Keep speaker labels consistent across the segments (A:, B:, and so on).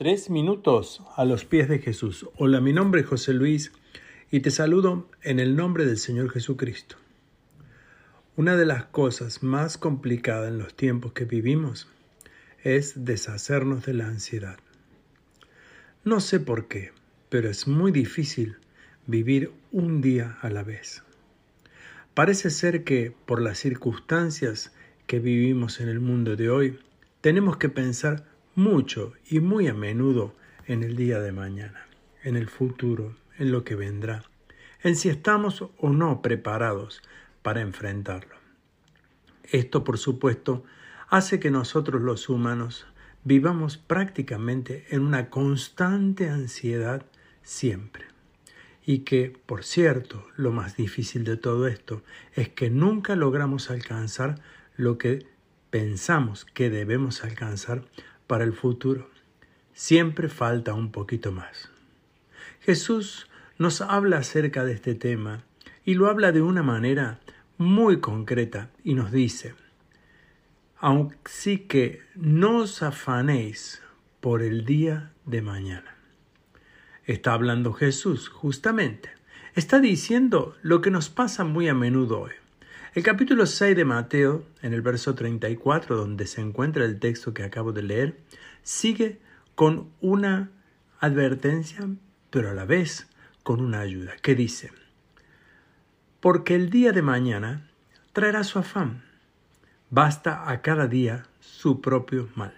A: Tres minutos a los pies de Jesús. Hola, mi nombre es José Luis y te saludo en el nombre del Señor Jesucristo. Una de las cosas más complicadas en los tiempos que vivimos es deshacernos de la ansiedad. No sé por qué, pero es muy difícil vivir un día a la vez. Parece ser que por las circunstancias que vivimos en el mundo de hoy, tenemos que pensar mucho y muy a menudo en el día de mañana, en el futuro, en lo que vendrá, en si estamos o no preparados para enfrentarlo. Esto, por supuesto, hace que nosotros los humanos vivamos prácticamente en una constante ansiedad siempre. Y que, por cierto, lo más difícil de todo esto es que nunca logramos alcanzar lo que pensamos que debemos alcanzar para el futuro. Siempre falta un poquito más. Jesús nos habla acerca de este tema y lo habla de una manera muy concreta y nos dice, así que no os afanéis por el día de mañana. Está hablando Jesús, justamente. Está diciendo lo que nos pasa muy a menudo hoy. El capítulo 6 de Mateo, en el verso 34, donde se encuentra el texto que acabo de leer, sigue con una advertencia, pero a la vez con una ayuda, que dice, porque el día de mañana traerá su afán, basta a cada día su propio mal.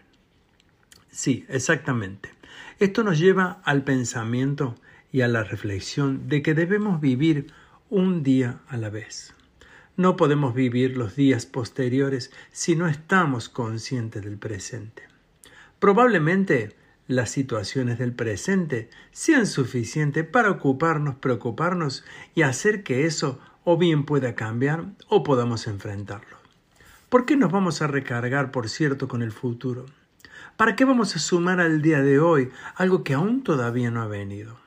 A: Sí, exactamente. Esto nos lleva al pensamiento y a la reflexión de que debemos vivir un día a la vez. No podemos vivir los días posteriores si no estamos conscientes del presente. Probablemente las situaciones del presente sean suficientes para ocuparnos, preocuparnos y hacer que eso o bien pueda cambiar o podamos enfrentarlo. ¿Por qué nos vamos a recargar, por cierto, con el futuro? ¿Para qué vamos a sumar al día de hoy algo que aún todavía no ha venido?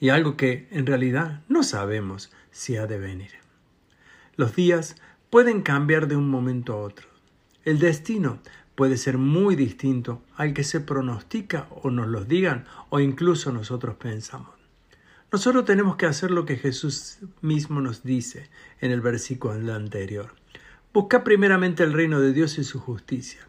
A: Y algo que en realidad no sabemos si ha de venir. Los días pueden cambiar de un momento a otro. El destino puede ser muy distinto al que se pronostica o nos lo digan o incluso nosotros pensamos. Nosotros tenemos que hacer lo que Jesús mismo nos dice en el versículo anterior. Busca primeramente el reino de Dios y su justicia.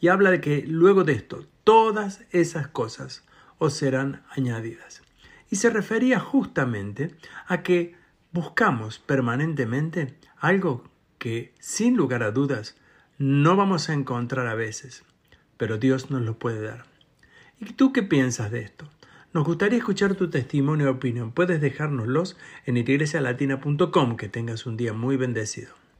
A: Y habla de que luego de esto todas esas cosas os serán añadidas. Y se refería justamente a que buscamos permanentemente algo que, sin lugar a dudas, no vamos a encontrar a veces, pero Dios nos lo puede dar. ¿Y tú qué piensas de esto? Nos gustaría escuchar tu testimonio y opinión. Puedes dejárnoslos en iglesialatina.com. Que tengas un día muy bendecido.